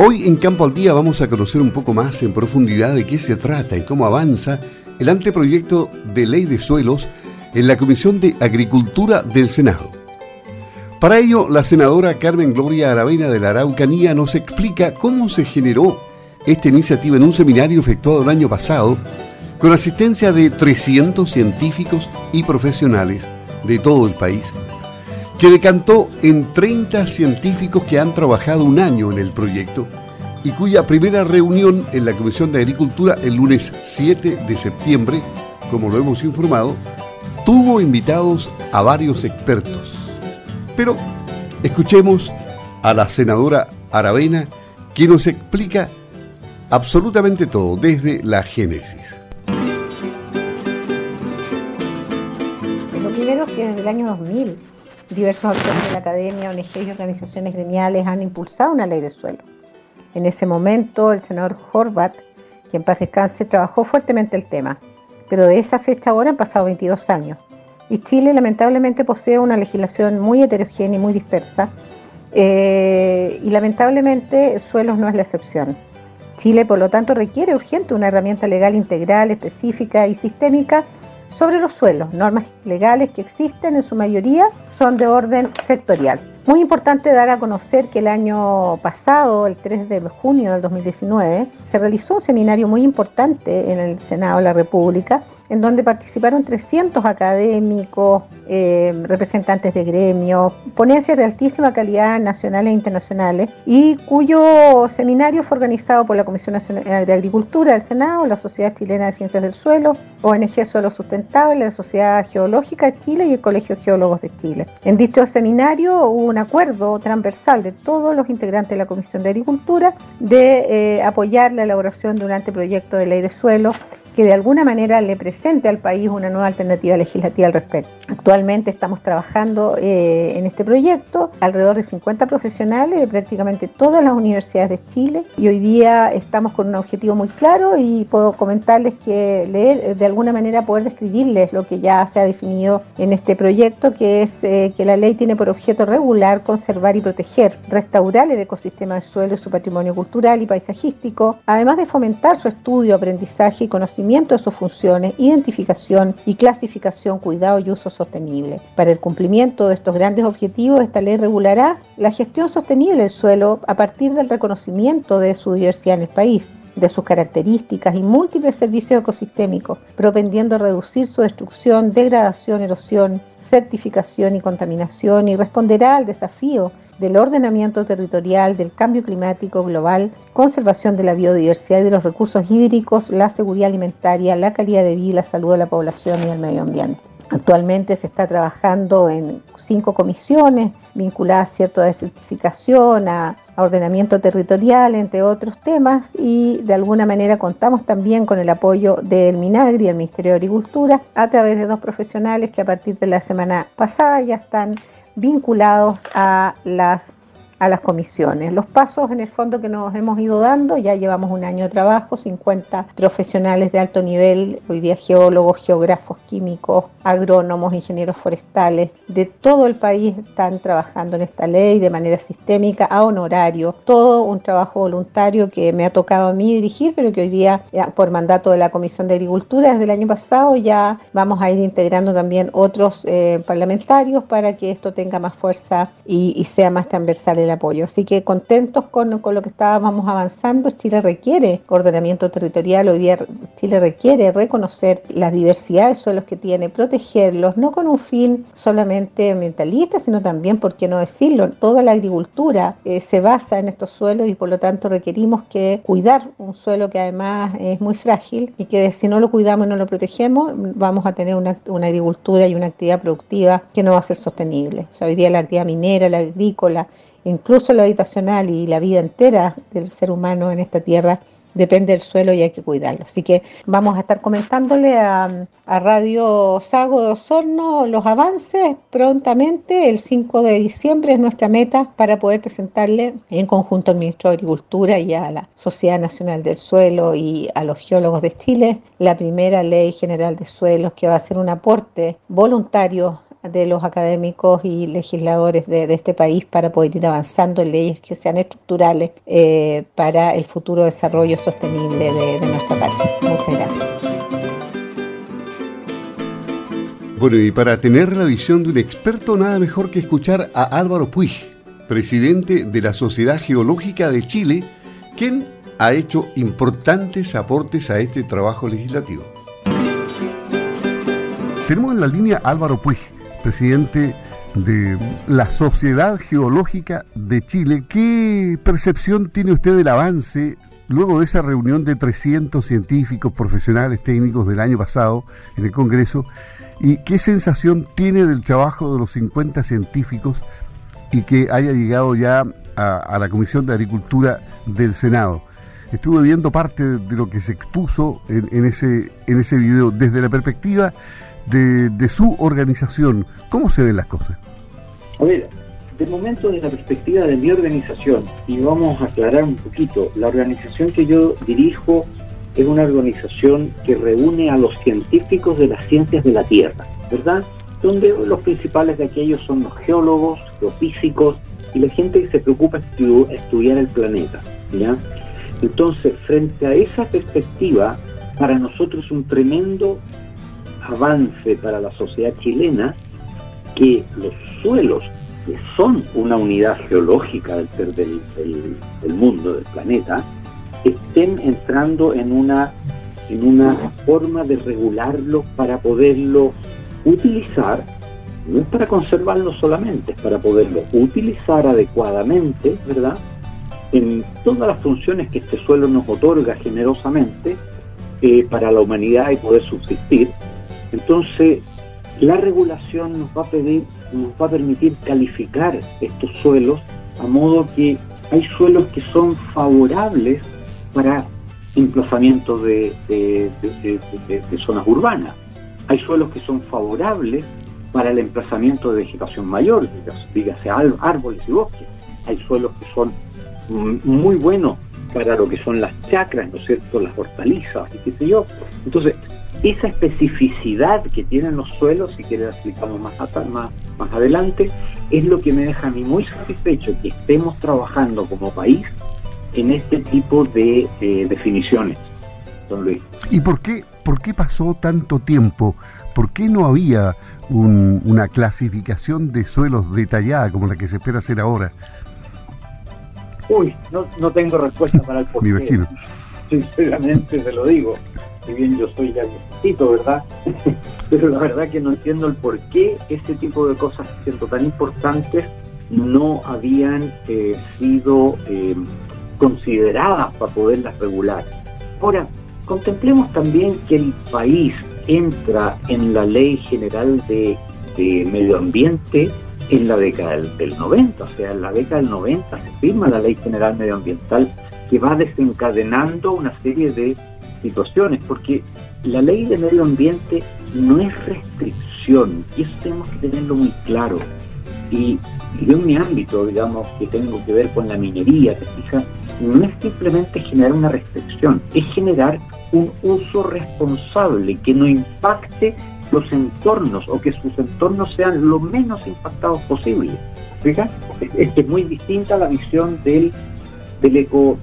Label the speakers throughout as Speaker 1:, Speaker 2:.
Speaker 1: Hoy en Campo al Día vamos a conocer un poco más en profundidad de qué se trata y cómo avanza el anteproyecto de ley de suelos en la Comisión de Agricultura del Senado. Para ello, la senadora Carmen Gloria Aravena de la Araucanía nos explica cómo se generó esta iniciativa en un seminario efectuado el año pasado con asistencia de 300 científicos y profesionales de todo el país, que decantó en 30 científicos que han trabajado un año en el proyecto y cuya primera reunión en la Comisión de Agricultura el lunes 7 de septiembre, como lo hemos informado, tuvo invitados a varios expertos. Pero escuchemos a la senadora Aravena, que nos explica absolutamente todo desde la génesis.
Speaker 2: Lo primero es que desde el año 2000 diversos actores de la academia, ONG y organizaciones gremiales han impulsado una ley de suelo. En ese momento el senador Horvat, quien paz descanse, trabajó fuertemente el tema, pero de esa fecha ahora han pasado 22 años. Y Chile lamentablemente posee una legislación muy heterogénea y muy dispersa, eh, y lamentablemente suelos no es la excepción. Chile, por lo tanto, requiere urgente una herramienta legal integral, específica y sistémica sobre los suelos. Normas legales que existen en su mayoría son de orden sectorial. Muy importante dar a conocer que el año pasado, el 3 de junio del 2019, se realizó un seminario muy importante en el Senado de la República, en donde participaron 300 académicos, eh, representantes de gremios, ponencias de altísima calidad nacionales e internacionales, y cuyo seminario fue organizado por la Comisión Nacional de Agricultura del Senado, la Sociedad Chilena de Ciencias del Suelo, ONG Suelo Sustentable, la Sociedad Geológica de Chile y el Colegio de Geólogos de Chile. En dicho seminario hubo una acuerdo transversal de todos los integrantes de la Comisión de Agricultura de eh, apoyar la elaboración de un anteproyecto de ley de suelo que de alguna manera le presente al país una nueva alternativa legislativa al respecto. Actualmente estamos trabajando eh, en este proyecto, alrededor de 50 profesionales de prácticamente todas las universidades de Chile y hoy día estamos con un objetivo muy claro y puedo comentarles que leer, de alguna manera poder describirles lo que ya se ha definido en este proyecto, que es eh, que la ley tiene por objeto regular, conservar y proteger, restaurar el ecosistema del suelo y su patrimonio cultural y paisajístico, además de fomentar su estudio, aprendizaje y conocimiento de sus funciones, identificación y clasificación, cuidado y uso sostenible. Para el cumplimiento de estos grandes objetivos, esta ley regulará la gestión sostenible del suelo a partir del reconocimiento de su diversidad en el país de sus características y múltiples servicios ecosistémicos, propendiendo a reducir su destrucción, degradación, erosión, certificación y contaminación y responderá al desafío del ordenamiento territorial, del cambio climático global, conservación de la biodiversidad y de los recursos hídricos, la seguridad alimentaria, la calidad de vida, la salud de la población y el medio ambiente. Actualmente se está trabajando en cinco comisiones vinculadas ¿cierto? a desertificación, a, ordenamiento territorial, entre otros temas, y de alguna manera contamos también con el apoyo del MINAGRI, el Ministerio de Agricultura, a través de dos profesionales que a partir de la semana pasada ya están vinculados a las a las comisiones. Los pasos en el fondo que nos hemos ido dando, ya llevamos un año de trabajo, 50 profesionales de alto nivel, hoy día geólogos, geógrafos, químicos, agrónomos, ingenieros forestales, de todo el país están trabajando en esta ley de manera sistémica, a honorario, todo un trabajo voluntario que me ha tocado a mí dirigir, pero que hoy día, por mandato de la Comisión de Agricultura, desde el año pasado ya vamos a ir integrando también otros eh, parlamentarios para que esto tenga más fuerza y, y sea más transversal apoyo. Así que contentos con, con, lo que estábamos avanzando. Chile requiere ordenamiento territorial, hoy día Chile requiere reconocer las diversidades de suelos que tiene, protegerlos, no con un fin solamente ambientalista, sino también, por qué no decirlo, toda la agricultura eh, se basa en estos suelos y por lo tanto requerimos que cuidar un suelo que además es muy frágil y que si no lo cuidamos y no lo protegemos, vamos a tener una, agricultura y una actividad productiva que no va a ser sostenible. O hoy día la actividad minera, la agrícola, incluso lo habitacional y la vida entera del ser humano en esta tierra depende del suelo y hay que cuidarlo. Así que vamos a estar comentándole a, Radio Sago de Osorno los avances prontamente. El 5 de diciembre es nuestra meta para poder presentarle en conjunto al Ministro de Agricultura y a la Sociedad Nacional del Suelo y a los geólogos de Chile la primera ley general de suelos que va a ser un aporte voluntario de los académicos y legisladores de, este país para poder ir avanzando en leyes que sean estructurales eh, para el futuro desarrollo sostenible de, de nuestra país. Muchas gracias.
Speaker 1: Bueno, y para tener la visión de un experto, nada mejor que escuchar a Álvaro Puig, presidente de la Sociedad Geológica de Chile, quien ha hecho importantes aportes a este trabajo legislativo. Tenemos en la línea Álvaro Puig, presidente de la Sociedad Geológica de Chile. ¿Qué percepción tiene usted del avance luego de esa reunión de 300 científicos, profesionales, técnicos del año pasado en el Congreso? ¿Y qué sensación tiene del trabajo de los 50 científicos y que haya llegado ya a, la Comisión de Agricultura del Senado? Estuve viendo parte de lo que se expuso en, ese, en ese video desde la perspectiva de, su organización. ¿Cómo se ven las cosas?
Speaker 3: A ver, de momento desde la perspectiva de mi organización, y vamos a aclarar un poquito, la organización que yo dirijo es una organización que reúne a los científicos de las ciencias de la Tierra, ¿verdad? Donde los principales de aquellos son los geólogos, los físicos y la gente que se preocupa de estudiar el planeta, ¿ya? Entonces, frente a esa perspectiva, para nosotros es un tremendo avance para la sociedad chilena que los suelos, que son una unidad geológica del, del, mundo, del planeta, estén entrando en una, en una forma de regularlo para poderlo utilizar, no es para conservarlo solamente, es para poderlo utilizar adecuadamente, ¿verdad? En todas las funciones que este suelo nos otorga generosamente eh, para la humanidad y poder subsistir, entonces, la regulación nos va a pedir, nos va a permitir calificar estos suelos a modo que hay suelos que son favorables para emplazamientos de, zonas urbanas. Hay suelos que son favorables para el emplazamiento de vegetación mayor, dígase árboles y bosques. Hay suelos que son muy buenos para lo que son las chacras, ¿no es cierto?, las hortalizas y qué sé yo. Entonces, esa especificidad que tienen los suelos, si quieren explicamos más, más, más adelante, es lo que me deja a mí muy satisfecho que estemos trabajando como país en este tipo de definiciones, don Luis.
Speaker 1: ¿Y por qué, por qué pasó tanto tiempo? ¿Por qué no había una clasificación de suelos detallada como la que se espera hacer ahora?
Speaker 3: Uy, no, no tengo respuesta para el por
Speaker 1: Me imagino.
Speaker 3: Sinceramente se lo digo si bien yo soy ya viejito, ¿verdad? Pero la verdad que no entiendo el por qué ese tipo de cosas, siendo tan importantes, no habían eh, sido eh, consideradas para poderlas regular. Ahora, contemplemos también que el país entra en la Ley General de, Medio Ambiente en la década del, del, 90, o sea, en la década del 90 se firma la Ley General Medioambiental que va desencadenando una serie de situaciones, porque la ley de medio ambiente no es restricción, y eso tenemos que tenerlo muy claro. Y, yo en mi ámbito, digamos, que tengo que ver con la minería, que fija, no es simplemente generar una restricción, es generar un uso responsable que no impacte los entornos o que sus entornos sean lo menos impactados posible. ¿Fija? Es muy distinta la visión del, del eco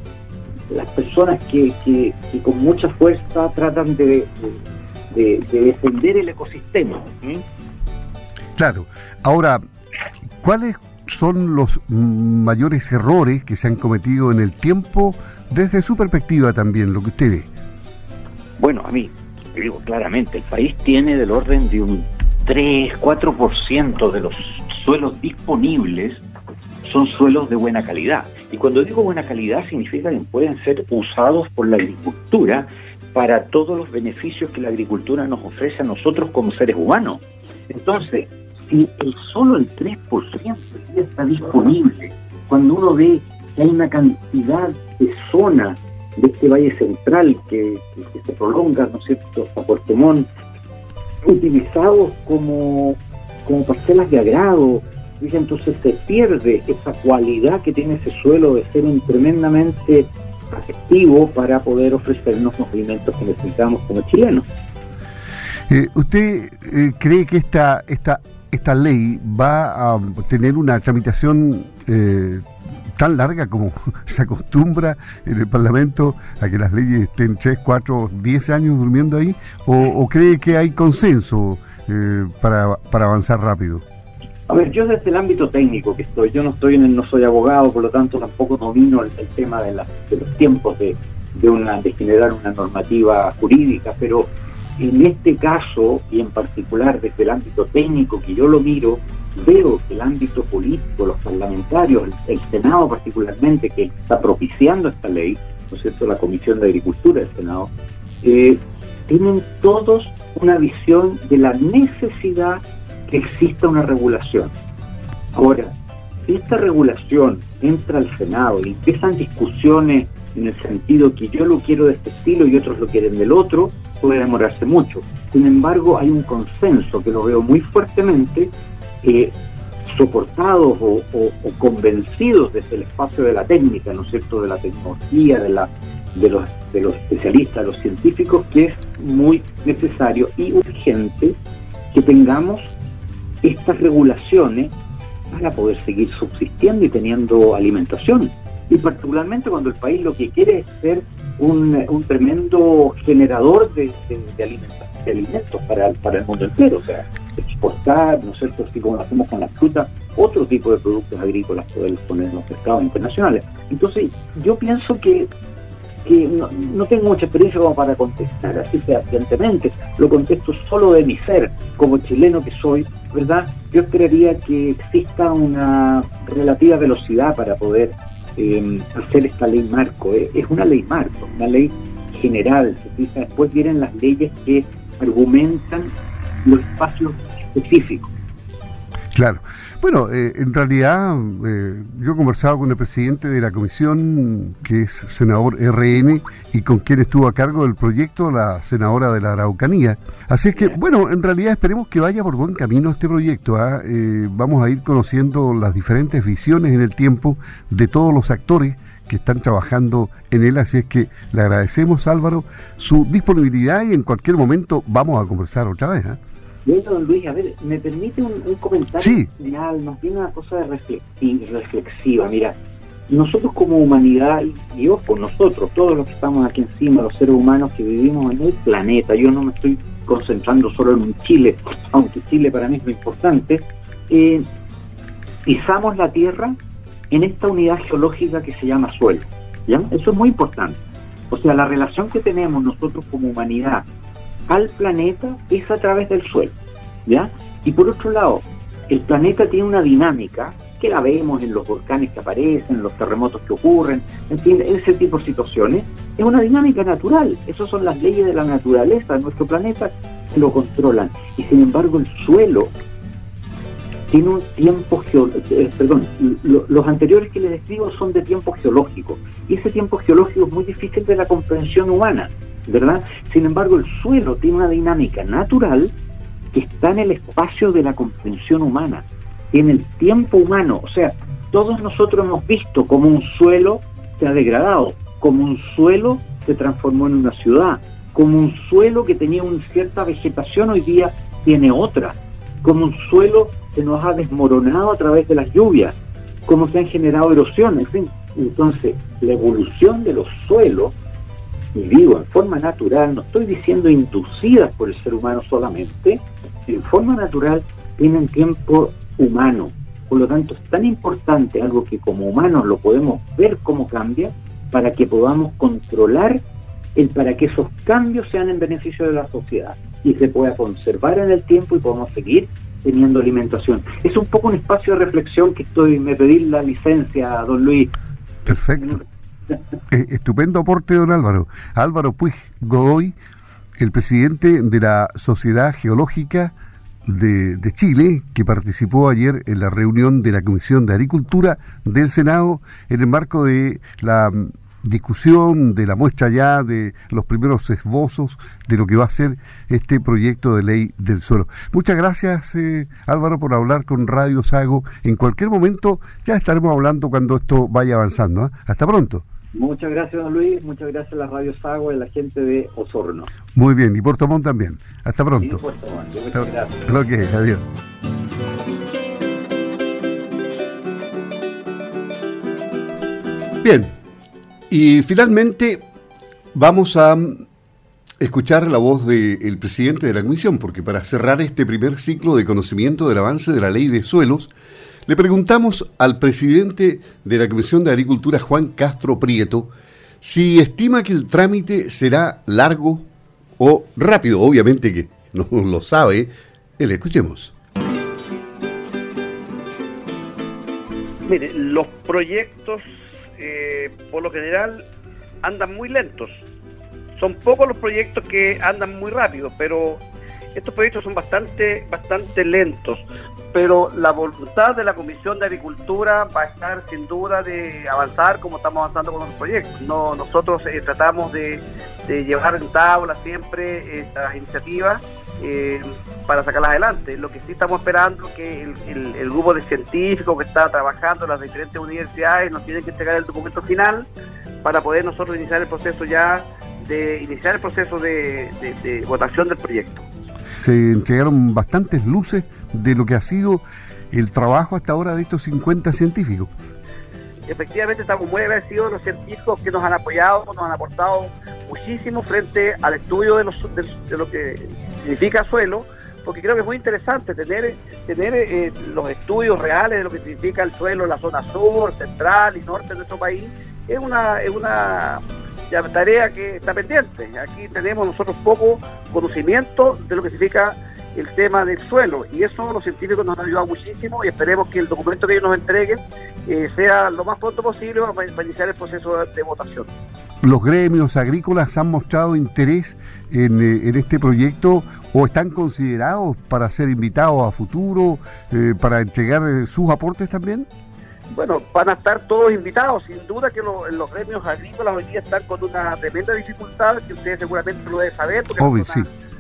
Speaker 3: las personas que, que, con mucha fuerza tratan de, defender el ecosistema.
Speaker 1: Claro. Ahora, ¿cuáles son los mayores errores que se han cometido en el tiempo desde su perspectiva también, lo que usted ve?
Speaker 3: Bueno, a mí, digo claramente, el país tiene del orden de un 3, 4% de los suelos disponibles son suelos de buena calidad. Y cuando digo buena calidad significa que pueden ser usados por la agricultura para todos los beneficios que la agricultura nos ofrece a nosotros como seres humanos. Entonces, si el solo el 3% está disponible, cuando uno ve que hay una cantidad de zonas de este valle central que, se prolonga, ¿no es cierto?, a Puerto utilizados como, como parcelas de agrado, entonces se pierde esa cualidad que tiene ese suelo de ser un tremendamente atractivo para poder ofrecernos los alimentos que necesitamos como chilenos.
Speaker 1: Eh, ¿Usted eh, cree que esta, esta esta ley va a tener una tramitación eh, tan larga como se acostumbra en el Parlamento a que las leyes estén 3, 4, 10 años durmiendo ahí? ¿O, cree que hay consenso para, para avanzar rápido?
Speaker 3: A ver, yo desde el ámbito técnico que estoy, yo no estoy en el, no soy abogado, por lo tanto tampoco domino el, tema de, de los tiempos de, de, una, de generar una normativa jurídica, pero en este caso, y en particular desde el ámbito técnico que yo lo miro, veo que el ámbito político, los parlamentarios, el, Senado particularmente, que está propiciando esta ley, ¿no es cierto?, la Comisión de Agricultura del Senado, eh, tienen todos una visión de la necesidad que exista una regulación. Ahora, si esta regulación entra al Senado y empiezan discusiones en el sentido que yo lo quiero de este estilo y otros lo quieren del otro, puede demorarse mucho. Sin embargo, hay un consenso que lo veo muy fuertemente, eh, soportados o, convencidos desde el espacio de la técnica, ¿no es cierto?, de la tecnología, de, la, de, los, de los especialistas, de los científicos, que es muy necesario y urgente que tengamos estas regulaciones para poder seguir subsistiendo y teniendo alimentación y particularmente cuando el país lo que quiere es ser un, tremendo generador de, alimentos, para, para el mundo entero, o sea, exportar, ¿no es cierto?, así como lo hacemos con la fruta, otro tipo de productos agrícolas poder poner en los mercados internacionales. Entonces, yo pienso que, no, tengo mucha experiencia como para contestar así fehacientemente, lo contesto solo de mi ser, como chileno que soy, ¿verdad? Yo esperaría que exista una relativa velocidad para poder eh, hacer esta ley marco. Eh, es una ley marco, una ley general. Después vienen las leyes que argumentan los espacios específicos.
Speaker 1: Claro. Bueno, eh, en realidad eh, yo he conversado con el presidente de la comisión, que es senador RN, y con quien estuvo a cargo del proyecto, la senadora de la Araucanía. Así es que, bueno, en realidad esperemos que vaya por buen camino este proyecto. ¿ah? Eh, vamos a ir conociendo las diferentes visiones en el tiempo de todos los actores que están trabajando en él, así es que le agradecemos Álvaro su disponibilidad y en cualquier momento vamos a conversar otra vez. ¿Ah?
Speaker 3: don Luis, a ver, ¿me permite un, comentario final, más bien una cosa de reflexiva? Mira, nosotros como humanidad, y yo por nosotros, todos los que estamos aquí encima, los seres humanos que vivimos en el planeta, yo no me estoy concentrando solo en Chile, aunque Chile para mí es muy importante, eh, pisamos la Tierra en esta unidad geológica que se llama suelo. ¿ya? Eso es muy importante. O sea, la relación que tenemos nosotros como humanidad al planeta es a través del suelo, ¿ya? Y por otro lado, el planeta tiene una dinámica que la vemos en los volcanes que aparecen, en los terremotos que ocurren, en fin, ese tipo de situaciones, es una dinámica natural. Esas son las leyes de la naturaleza nuestro planeta lo controlan. Y sin embargo, el suelo tiene un tiempo eh, perdón, los anteriores que les describo son de tiempo geológico. Y ese tiempo geológico es muy difícil de la comprensión humana. Sin embargo, el suelo tiene una dinámica natural que está en el espacio de la comprensión humana, tiene el tiempo humano, o sea, todos nosotros hemos visto cómo un suelo se ha degradado, como un suelo se transformó en una ciudad, como un suelo que tenía una cierta vegetación hoy día tiene otra, como un suelo se nos ha desmoronado a través de las lluvias, como se han generado erosiones, en. Entonces, la evolución de los suelos y digo en forma natural, no estoy diciendo inducidas por el ser humano solamente, en forma natural tienen tiempo humano. Por lo tanto, es tan importante algo que como humanos lo podemos ver cómo cambia para que podamos controlar el para que esos cambios sean en beneficio de la sociedad y se pueda conservar en el tiempo y podamos seguir teniendo alimentación. Es un poco un espacio de reflexión que estoy, me pedí la licencia, don Luis.
Speaker 1: Perfecto. Eh, estupendo aporte, don Álvaro. Álvaro Puig Godoy, el presidente de la Sociedad Geológica de, Chile, que participó ayer en la reunión de la Comisión de Agricultura del Senado en el marco de la mm, discusión, de la muestra ya de los primeros esbozos de lo que va a ser este proyecto de ley del suelo. Muchas gracias eh, Álvaro por hablar con Radio Sago. En cualquier momento ya estaremos hablando cuando esto vaya avanzando. ¿eh? Hasta pronto.
Speaker 3: Muchas gracias, don Luis. Muchas gracias a la Radio Sagua y a la gente de Osorno.
Speaker 1: Muy bien, y Puerto Montt también. Hasta pronto. Sí, Puerto Montt. Muchas gracias. Ok, adiós. Bien, y finalmente vamos a escuchar la voz del presidente de la Comisión, porque para cerrar este primer ciclo de conocimiento del avance de la ley de suelos, le preguntamos al presidente de la Comisión de Agricultura, Juan Castro Prieto, si estima que el trámite será largo o rápido. Obviamente que no lo sabe. Le escuchemos.
Speaker 4: Mire, los proyectos eh, por lo general andan muy lentos. Son pocos los proyectos que andan muy rápido, pero estos proyectos son bastante, bastante lentos. Pero la voluntad de la Comisión de Agricultura va a estar sin duda de avanzar como estamos avanzando con los proyectos. No, nosotros eh, tratamos de, llevar en tabla siempre estas iniciativas eh, para sacarlas adelante. Lo que sí estamos esperando es que el, grupo de científicos que está trabajando en las diferentes universidades nos tiene que entregar el documento final para poder nosotros iniciar el proceso ya de iniciar el proceso de, votación del proyecto.
Speaker 1: Se entregaron bastantes luces de lo que ha sido el trabajo hasta ahora de estos 50 científicos.
Speaker 4: Efectivamente estamos muy agradecidos los científicos que nos han apoyado, nos han aportado muchísimo frente al estudio de, lo que significa suelo, porque creo que es muy interesante tener, tener eh, los estudios reales de lo que significa el suelo en la zona sur, central y norte de nuestro país. Es una, es una tarea que está pendiente. Aquí tenemos nosotros poco conocimiento de lo que significa el tema del suelo y eso los científicos nos han ayudado muchísimo y esperemos que el documento que ellos nos entreguen eh, sea lo más pronto posible para, iniciar el proceso de, votación.
Speaker 1: ¿Los gremios agrícolas han mostrado interés en, eh, en, este proyecto o están considerados para ser invitados a futuro, eh, para entregar sus aportes también?
Speaker 4: Bueno, van a estar todos invitados. Sin duda que los gremios agrícolas hoy día están con una tremenda dificultad, que ustedes seguramente lo deben saber, porque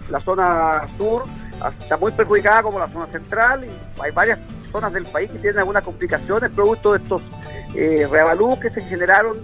Speaker 4: la, zona, sur está muy perjudicada como la zona central y hay varias zonas del país que tienen algunas complicaciones producto de estos eh, que se generaron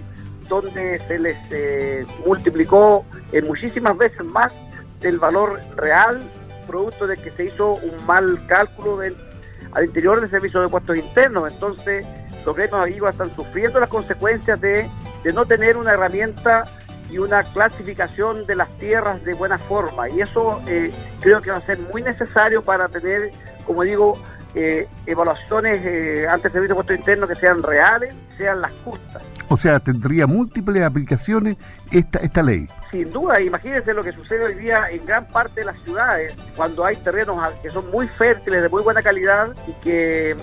Speaker 4: donde se les eh, multiplicó en muchísimas veces más del valor real producto de que se hizo un mal cálculo al interior del servicio de puestos internos. Entonces, los gremios agrícolas están sufriendo las consecuencias de, no tener una herramienta y una clasificación de las tierras de buena forma. Y eso eh, creo que va a ser muy necesario para tener, como digo, eh, evaluaciones eh, ante el servicio de puesto interno que sean reales, sean las justas.
Speaker 1: O sea, tendría múltiples aplicaciones esta, esta ley.
Speaker 4: Sin duda, imagínense lo que sucede hoy día en gran parte de las ciudades, cuando hay terrenos que son muy fértiles, de muy buena calidad, y que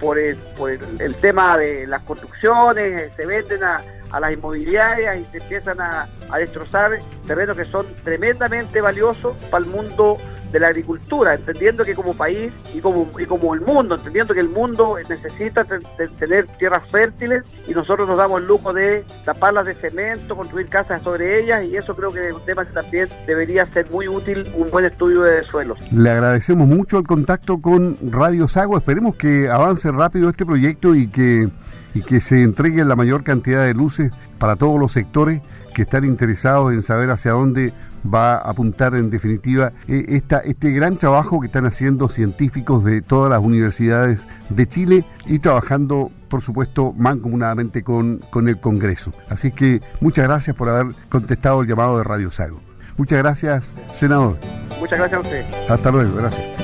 Speaker 4: por el, por el, tema de las construcciones eh, se venden a, a las inmobiliarias y se empiezan a, a destrozar terrenos que son tremendamente valiosos para el mundo de la agricultura, entendiendo que como país y como, y como el mundo, entendiendo que el mundo necesita tener tierras fértiles y nosotros nos damos el lujo de taparlas de cemento, construir casas sobre ellas y eso creo que es un tema que también debería ser muy útil, un buen estudio de suelos.
Speaker 1: Le agradecemos mucho el contacto con Radio Sago, esperemos que avance rápido este proyecto y que, y que se entregue la mayor cantidad de luces para todos los sectores que están interesados en saber hacia dónde va a apuntar en definitiva eh, esta, este gran trabajo que están haciendo científicos de todas las universidades de Chile y trabajando, por supuesto, mancomunadamente con, con el Congreso. Así que muchas gracias por haber contestado el llamado de Radio Sago. Muchas gracias, senador.
Speaker 4: Muchas gracias a usted.
Speaker 1: Hasta luego, gracias.